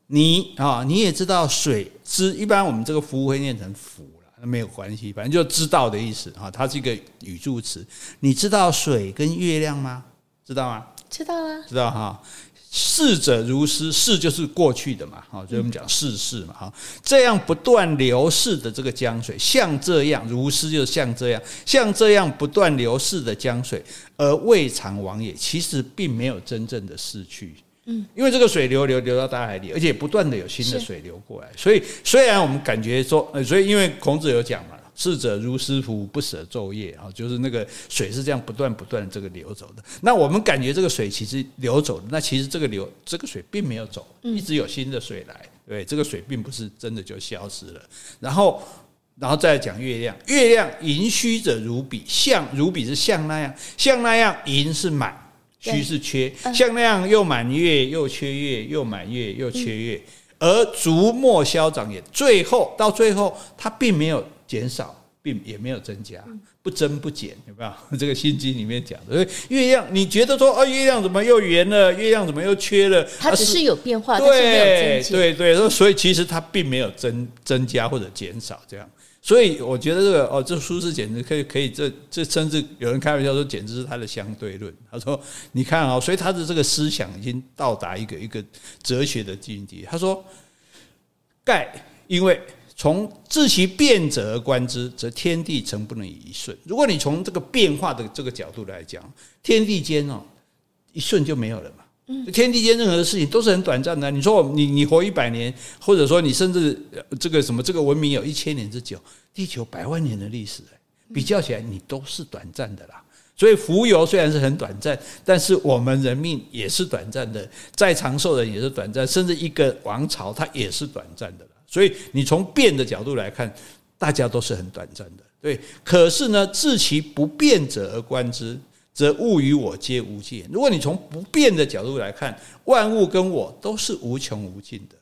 你啊，你也知道水之，一般我们这个福会念成福没有关系，反正就知道的意思啊。它是一个语助词。你知道水跟月亮吗？知道吗？知道啊，知道哈。”逝者如斯，逝就是过去的嘛，哈，所以我们讲逝世嘛，哈，这样不断流逝的这个江水，像这样如斯，就是像这样，像这样不断流逝的江水，而未尝往也，其实并没有真正的逝去，嗯，因为这个水流流流到大海里，而且不断的有新的水流过来，所以虽然我们感觉说，呃，所以因为孔子有讲嘛。逝者如斯夫，不舍昼夜啊，就是那个水是这样不断不断的这个流走的。那我们感觉这个水其实流走的，那其实这个流这个水并没有走，一直有新的水来。对，这个水并不是真的就消失了。然后，然后再讲月亮，月亮盈虚者如彼，像如彼是像那样，像那样盈是满，虚是缺，像那样又满月又缺月，又满月又缺月，而逐末消长也。最后到最后，它并没有。减少并也没有增加，不增不减，有没有？这个《心经》里面讲的。所以月亮，你觉得说，啊，月亮怎么又圆了？月亮怎么又缺了？它只是有变化，对对对，所以其实它并没有增增加或者减少这样。所以我觉得这个哦，这苏轼简直可以可以，这这甚至有人开玩笑说，简直是他的相对论。他说，你看啊，所以他的这个思想已经到达一个一个哲学的境界。他说，盖因为。从自其变者而观之，则天地诚不能以一瞬。如果你从这个变化的这个角度来讲，天地间哦，一瞬就没有了嘛。嗯，天地间任何的事情都是很短暂的。你说你你活一百年，或者说你甚至这个什么这个文明有一千年之久，地球百万年的历史，比较起来你都是短暂的啦。所以蜉蝣虽然是很短暂，但是我们人命也是短暂的，再长寿的也是短暂，甚至一个王朝它也是短暂的。所以你从变的角度来看，大家都是很短暂的，对。可是呢，自其不变者而观之，则物与我皆无尽。如果你从不变的角度来看，万物跟我都是无穷无尽的。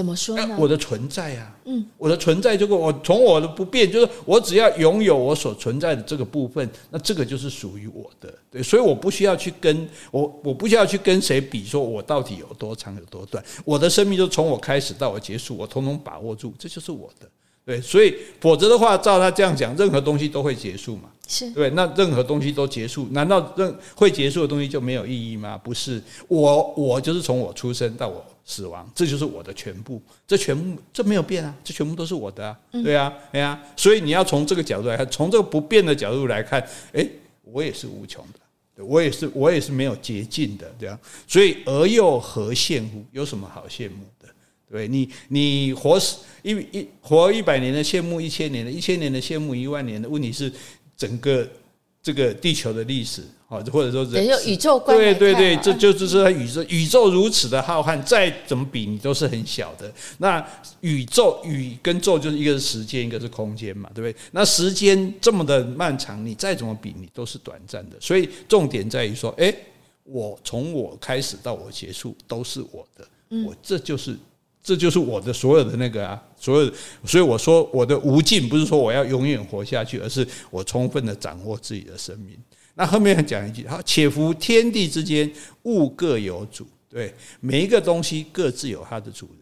怎么说呢？我的存在啊，嗯，我的存在，就跟我从我的不变，就是我只要拥有我所存在的这个部分，那这个就是属于我的，对，所以我不需要去跟我，我不需要去跟谁比，说我到底有多长有多短，我的生命就从我开始到我结束，我统统把握住，这就是我的，对，所以否则的话，照他这样讲，任何东西都会结束嘛，是对，那任何东西都结束，难道任会结束的东西就没有意义吗？不是，我我就是从我出生到我。死亡，这就是我的全部，这全部这没有变啊，这全部都是我的啊，对啊，对啊，所以你要从这个角度来看，从这个不变的角度来看，诶，我也是无穷的，我也是，我也是没有捷径的，这样，所以而又何羡慕？有什么好羡慕的？对你，你活一一活一百年的羡慕一千年的，一千年的羡慕一万年的，问题是整个这个地球的历史。或者说人，宇宙观，对对对，这就是说宇宙宇宙如此的浩瀚，再怎么比你都是很小的。那宇宙宇跟宙就是一个是时间，一个是空间嘛，对不对？那时间这么的漫长，你再怎么比，你都是短暂的。所以重点在于说，诶，我从我开始到我结束都是我的，我这就是这就是我的所有的那个啊，所有。所以我说我的无尽不是说我要永远活下去，而是我充分的掌握自己的生命。那后面还讲一句，好，且夫天地之间，物各有主，对，每一个东西各自有它的主人。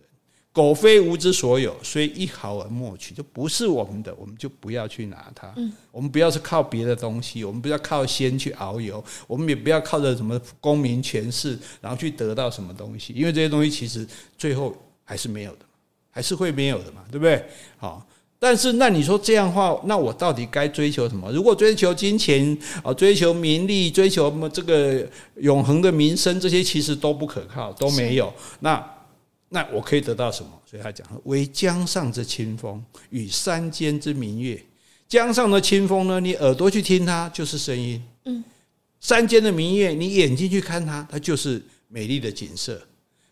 苟非吾之所有，虽一毫而莫取，就不是我们的，我们就不要去拿它。嗯，我们不要是靠别的东西，我们不要靠仙去遨游，我们也不要靠着什么功名权势，然后去得到什么东西，因为这些东西其实最后还是没有的，还是会没有的嘛，对不对？好。但是，那你说这样的话，那我到底该追求什么？如果追求金钱啊，追求名利，追求这个永恒的名声，这些其实都不可靠，都没有。那那我可以得到什么？所以他讲：为江上之清风，与山间之明月。江上的清风呢，你耳朵去听它就是声音；嗯，山间的明月，你眼睛去看它，它就是美丽的景色。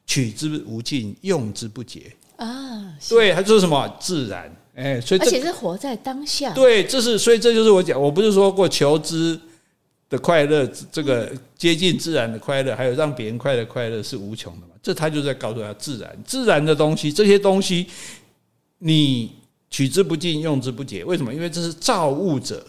取之无尽，用之不竭啊！对，他说什么自然？哎，所以而且是活在当下。对，这是所以这就是我讲，我不是说过求知的快乐，这个接近自然的快乐，还有让别人快乐快乐是无穷的嘛？这他就在告诉他，自然自然的东西，这些东西你取之不尽，用之不竭。为什么？因为这是造物者。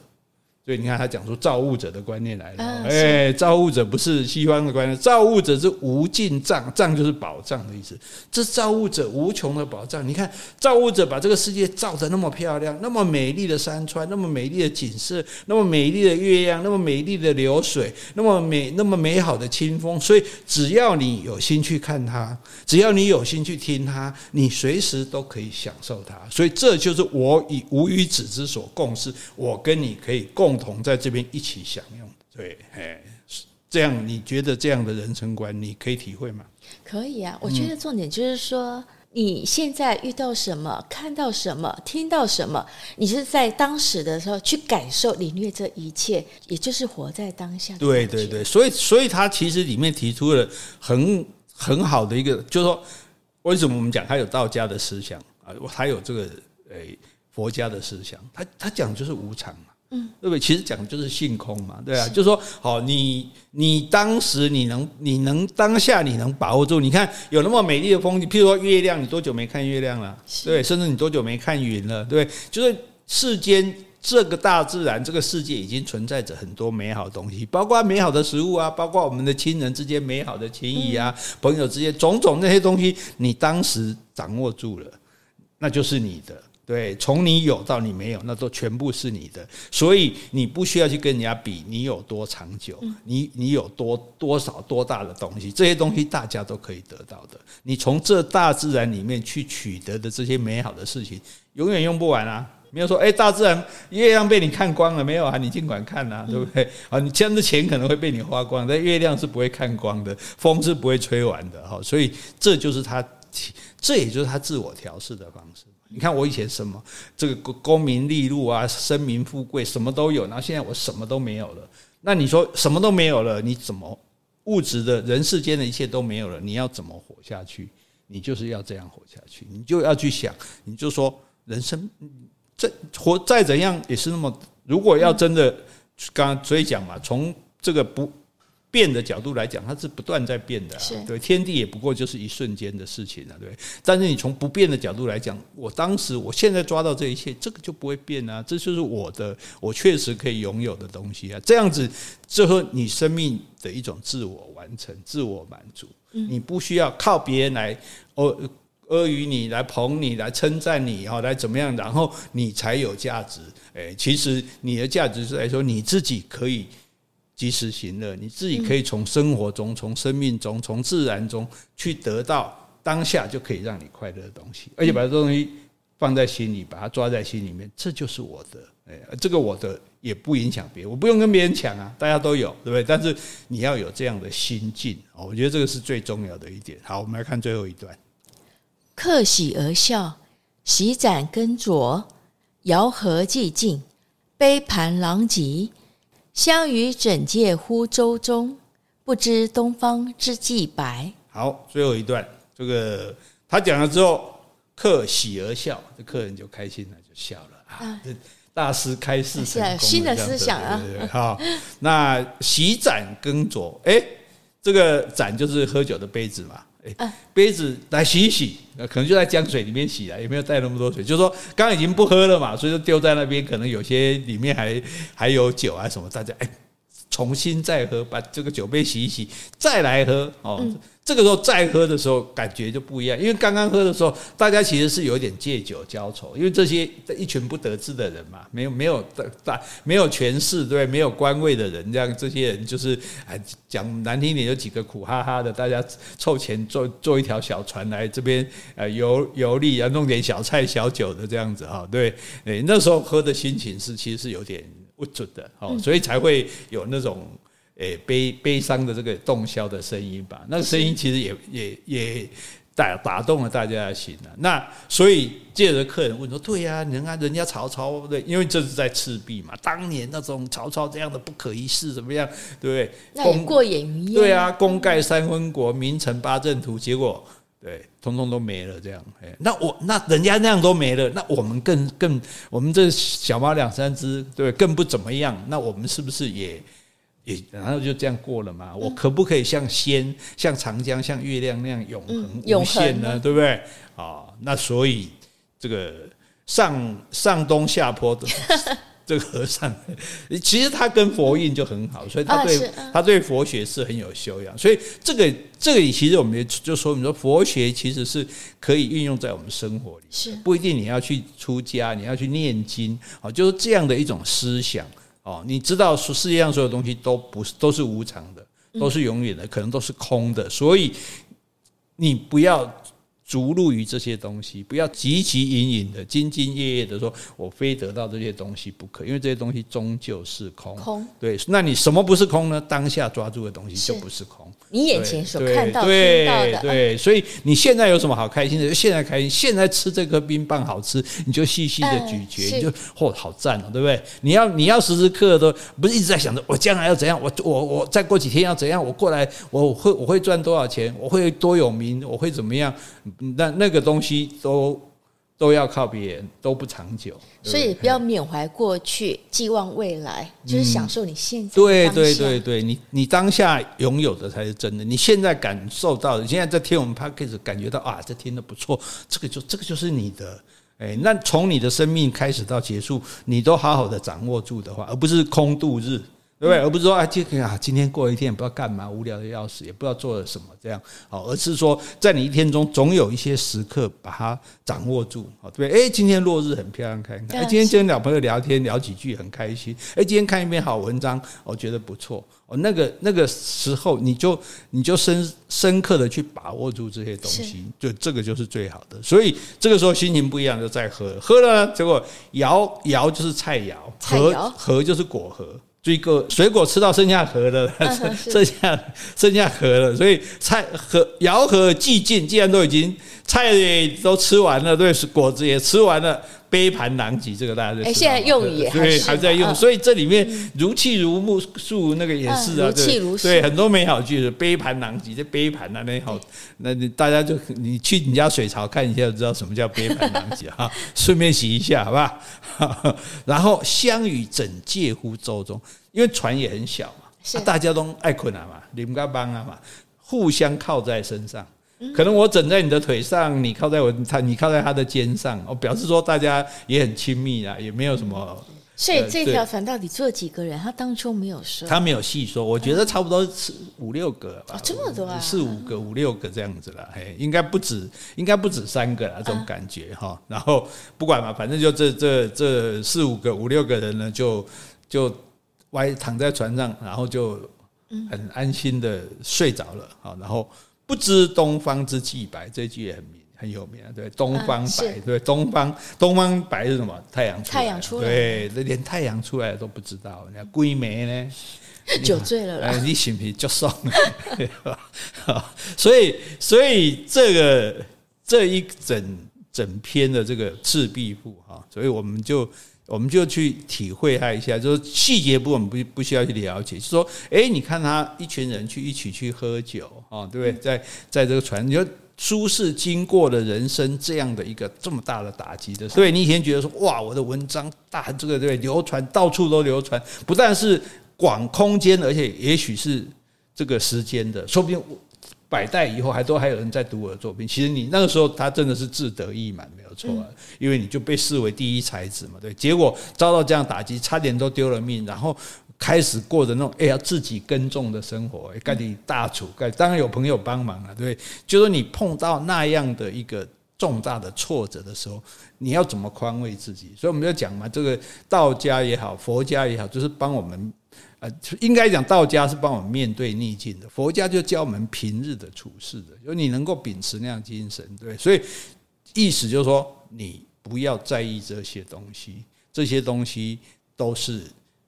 所以你看，他讲出造物者的观念来了。哎，造物者不是西方的观念，造物者是无尽藏，藏就是宝藏的意思。这造物者无穷的宝藏。你看，造物者把这个世界造得那么漂亮，那么美丽的山川，那么美丽的景色，那么美丽的月亮，那么美丽的流水，那么美那么美好的清风。所以，只要你有心去看它，只要你有心去听它，你随时都可以享受它。所以，这就是我以无与子之所共事，我跟你可以共。同在这边一起享用，对，哎，这样你觉得这样的人生观你可以体会吗？可以啊，我觉得重点就是说，嗯、你现在遇到什么，看到什么，听到什么，你是在当时的时候去感受、领略这一切，也就是活在当下。对对对，所以所以他其实里面提出了很很好的一个，就是说，为什么我们讲他有道家的思想啊，还有这个诶佛家的思想，他他讲就是无常。嗯，对不对？其实讲的就是性空嘛，对啊，是就是说，好，你你当时你能你能当下你能把握住，你看有那么美丽的风景，譬如说月亮，你多久没看月亮了？对，甚至你多久没看云了？对，就是世间这个大自然这个世界已经存在着很多美好的东西，包括美好的食物啊，包括我们的亲人之间美好的情谊啊，嗯、朋友之间种种那些东西，你当时掌握住了，那就是你的。对，从你有到你没有，那都全部是你的，所以你不需要去跟人家比，你有多长久，你你有多多少多大的东西，这些东西大家都可以得到的。你从这大自然里面去取得的这些美好的事情，永远用不完啊！没有说，哎，大自然月亮被你看光了没有啊？你尽管看啊，对不对？啊，你这样的钱可能会被你花光，但月亮是不会看光的，风是不会吹完的哈。所以这就是他，这也就是他自我调试的方式。你看我以前什么这个功名利禄啊，声名富贵什么都有，然后现在我什么都没有了。那你说什么都没有了，你怎么物质的人世间的一切都没有了？你要怎么活下去？你就是要这样活下去，你就要去想，你就说人生这活再怎样也是那么。如果要真的刚刚所以讲嘛，从这个不。变的角度来讲，它是不断在变的，啊，对天地也不过就是一瞬间的事情啊，对。但是你从不变的角度来讲，我当时我现在抓到这一切，这个就不会变啊，这就是我的，我确实可以拥有的东西啊。这样子，最后你生命的一种自我完成、自我满足，你不需要靠别人来哦阿谀你、来捧你、来称赞你，哈，来怎么样，然后你才有价值。诶，其实你的价值是来说你自己可以。及时行乐，你自己可以从生活中、从生命中、从自然中去得到当下就可以让你快乐的东西，而且把这东西放在心里，把它抓在心里面，这就是我的。哎，这个我的也不影响别人，我不用跟别人抢啊，大家都有，对不对？但是你要有这样的心境，我觉得这个是最重要的一点。好，我们来看最后一段：客喜而笑，洗盏羹酌，肴盒寂静，杯盘狼藉。相与枕藉乎舟中，不知东方之既白。好，最后一段，这个他讲了之后，客喜而笑，这客人就开心了，就笑了啊。这大师开示成功，新的思想啊。对对对，好，那洗盏更酌，哎，这个盏就是喝酒的杯子嘛。杯子来洗一洗，可能就在江水里面洗了，也没有带那么多水。就是说，刚刚已经不喝了嘛，所以就丢在那边，可能有些里面还还有酒啊什么，大家哎，重新再喝，把这个酒杯洗一洗，再来喝哦。嗯这个时候再喝的时候感觉就不一样，因为刚刚喝的时候大家其实是有点借酒浇愁，因为这些一群不得志的人嘛，没有没有大没有权势对，没有官位的人，这样这些人就是哎讲难听一点，有几个苦哈哈的，大家凑钱坐坐一条小船来这边呃游游历啊，弄点小菜小酒的这样子哈，对，哎那时候喝的心情是其实是有点不准的哦，所以才会有那种。诶，悲悲伤的这个洞箫的声音吧，那个声音其实也也也打打动了大家的心了。那所以借着客人问说：“对呀，人家人家曹操对，因为这是在赤壁嘛，当年那种曹操这样的不可一世怎么样，对不对？那也过眼云烟。对啊，功盖三分国，名成八阵图，结果对，通通都没了。这样，那我那人家那样都没了，那我们更更，我们这小猫两三只，对，更不怎么样。那我们是不是也？”也然后就这样过了嘛？我可不可以像仙、像长江、像月亮那样永恒无限呢？对不对？啊，那所以这个上上东下坡的 这个和尚，其实他跟佛印就很好，所以他对他对佛学是很有修养。所以这个这个其实我们就说，明说佛学其实是可以运用在我们生活里，是不一定你要去出家，你要去念经啊，就是这样的一种思想。哦，你知道，世世界上所有东西都不是都是无常的，都是永远的，可能都是空的，所以你不要。逐鹿于这些东西，不要汲汲营营的、兢兢业业的说，我非得到这些东西不可，因为这些东西终究是空。空对，那你什么不是空呢？当下抓住的东西就不是空。你眼前所看到、到的，对，所以你现在有什么好开心的？就现在开心，现在吃这颗冰棒好吃，你就细细的咀嚼，你就嚯，好赞哦，对不对？你要你要时时刻刻都不是一直在想着我将来要怎样，我我我再过几天要怎样，我过来我会我会赚多少钱，我会多有名，我会怎么样？那那个东西都都要靠别人，都不长久，所以不要缅怀过去，寄望未来，就是享受你现在。对对对对，你你当下拥有的才是真的。你现在感受到现在在听我们 podcast 感觉到啊，这听的不错，这个就这个就是你的。哎，那从你的生命开始到结束，你都好好的掌握住的话，而不是空度日。对不对？而不是说啊，今天啊，今天过一天也不知道干嘛，无聊的要死，也不知道做了什么这样。好，而是说，在你一天中总有一些时刻把它掌握住。好，对不对？哎，今天落日很漂亮，看看。哎，今天跟老朋友聊天聊几句很开心。哎，今天看一篇好文章，我觉得不错。哦，那个那个时候，你就你就深深刻的去把握住这些东西，就这个就是最好的。所以这个时候心情不一样，就再喝喝了，结果摇摇就是菜肴，和和就是果核。水果水果吃到剩下核了，剩下剩下核了，所以菜核摇核寂静，既然都已经菜都吃完了，对，果子也吃完了。杯盘狼藉，这个大家在。哎，现在用语也对，还在用，所以这里面如泣如诉，那个也是啊，如泣如诉，对，很多美好句子，杯盘狼藉，这杯盘那那好，那你大家就你去你家水槽看一下，就知道什么叫杯盘狼藉 哈，顺便洗一下，好吧？然后相与枕藉乎舟中，因为船也很小嘛，大家都爱困难嘛，你们该帮啊嘛，互相靠在身上。可能我枕在你的腿上，你靠在我他，你靠在他的肩上，我表示说大家也很亲密啊，也没有什么。所以这条船到底坐几个人？他当初没有说，他没有细说。我觉得差不多是五六个吧，哦，这么多啊，四五个、五六个这样子了，嘿，应该不止，应该不止三个啦，这种感觉哈。然后不管嘛，反正就这这这四五个、五六个人呢，就就歪躺在船上，然后就很安心的睡着了啊，然后。不知东方之既白，这句也很名很有名啊。对，东方白，对，东方东方白是什么？太阳出来，太阳出来，对，连太阳出来都不知道。你看归梅呢？酒醉了啦，你 信不信就送了？所以，所以这个这一整整篇的这个《赤壁赋》哈，所以我们就。我们就去体会他一下，就是细节部分我们不不需要去了解，就是说，哎，你看他一群人去一起去喝酒啊，对不对？在在这个船，你说苏轼经过了人生这样的一个这么大的打击的时候，对，你以前觉得说，哇，我的文章大，这个对流传到处都流传，不但是广空间，而且也许是这个时间的，说不定。百代以后还都还有人在读我的作品，其实你那个时候他真的是志得意满，没有错啊，因为你就被视为第一才子嘛，对，结果遭到这样打击，差点都丢了命，然后开始过着那种哎呀自己耕种的生活，盖你大厨，盖当然有朋友帮忙了，对，就说你碰到那样的一个重大的挫折的时候，你要怎么宽慰自己？所以我们就讲嘛，这个道家也好，佛家也好，就是帮我们。呃，应该讲道家是帮我们面对逆境的，佛家就教我们平日的处事的，就你能够秉持那样精神，对，所以意思就是说，你不要在意这些东西，这些东西都是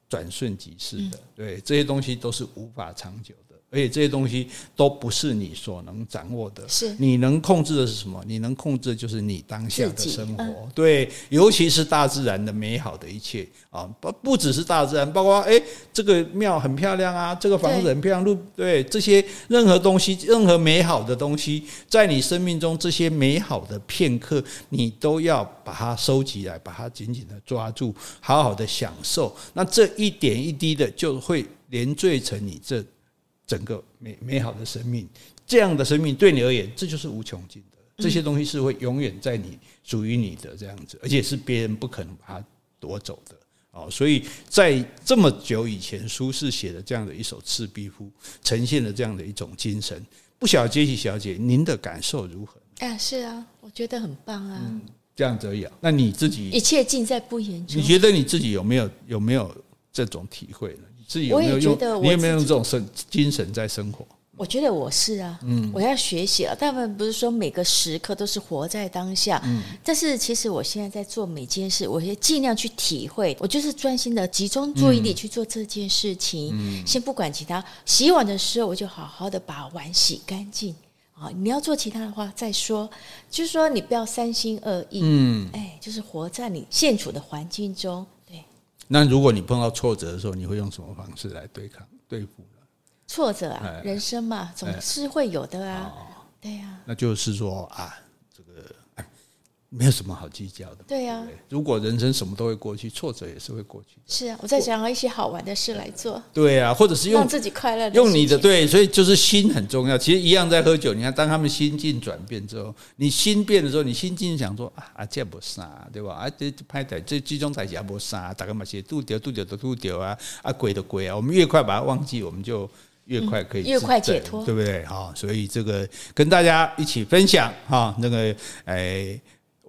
转瞬即逝的，对，这些东西都是无法长久的，而且这些东西都不是你所能掌握的。是你能控制的是什么？你能控制的就是你当下的生活。嗯、对，尤其是大自然的美好的一切啊，不不只是大自然，包括哎，这个庙很漂亮啊，这个房子很漂亮，路对，对这些任何东西，任何美好的东西，在你生命中这些美好的片刻，你都要把它收集来，把它紧紧的抓住，好好的享受。那这一点一滴的就会连缀成你这。整个美美好的生命，这样的生命对你而言，这就是无穷尽的。这些东西是会永远在你属于你的这样子，而且是别人不可能把它夺走的哦。所以在这么久以前，苏轼写的这样的一首《赤壁赋》，呈现了这样的一种精神。不晓得杰西小姐您的感受如何？哎，是啊，我觉得很棒啊。嗯，这样子而已。那你自己一切尽在不言中。你觉得你自己有没有有没有这种体会呢？自己有没有用？你有没有用这种生精神在生活？我觉得我是啊，嗯，我要学习了。他们不是说每个时刻都是活在当下，嗯，但是其实我现在在做每件事，我也尽量去体会。我就是专心的集中注意力去做这件事情，嗯，先不管其他。洗碗的时候，我就好好的把碗洗干净啊。你要做其他的话再说，就是说你不要三心二意，嗯，哎，就是活在你现处的环境中。那如果你碰到挫折的时候，你会用什么方式来对抗、对付呢？挫折啊，哎、人生嘛，总是会有的啊。哎、对呀、啊，那就是说啊，这个。没有什么好计较的。对呀，如果人生什么都会过去，挫折也是会过去。是啊，我在想要一些好玩的事来做。对啊，或者是用自己快乐，用你的对，所以就是心很重要。其实一样在喝酒，你看，当他们心境转变之后，你心变的时候，你心境想说啊，这不杀，对吧？啊，这拍台这集中台也不杀，大概嘛些度掉度掉的度掉啊，啊，鬼的鬼啊，我们越快把它忘记，我们就越快可以越快解脱，对不对？好，所以这个跟大家一起分享哈，那个哎。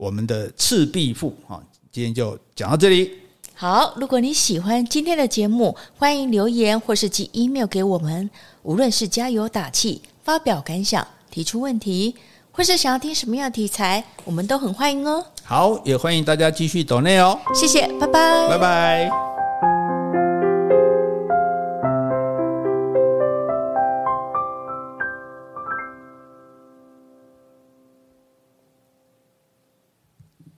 我们的《赤壁赋》啊，今天就讲到这里。好，如果你喜欢今天的节目，欢迎留言或是寄 email 给我们。无论是加油打气、发表感想、提出问题，或是想要听什么样的题材，我们都很欢迎哦。好，也欢迎大家继续抖内哦。谢谢，拜拜，拜拜。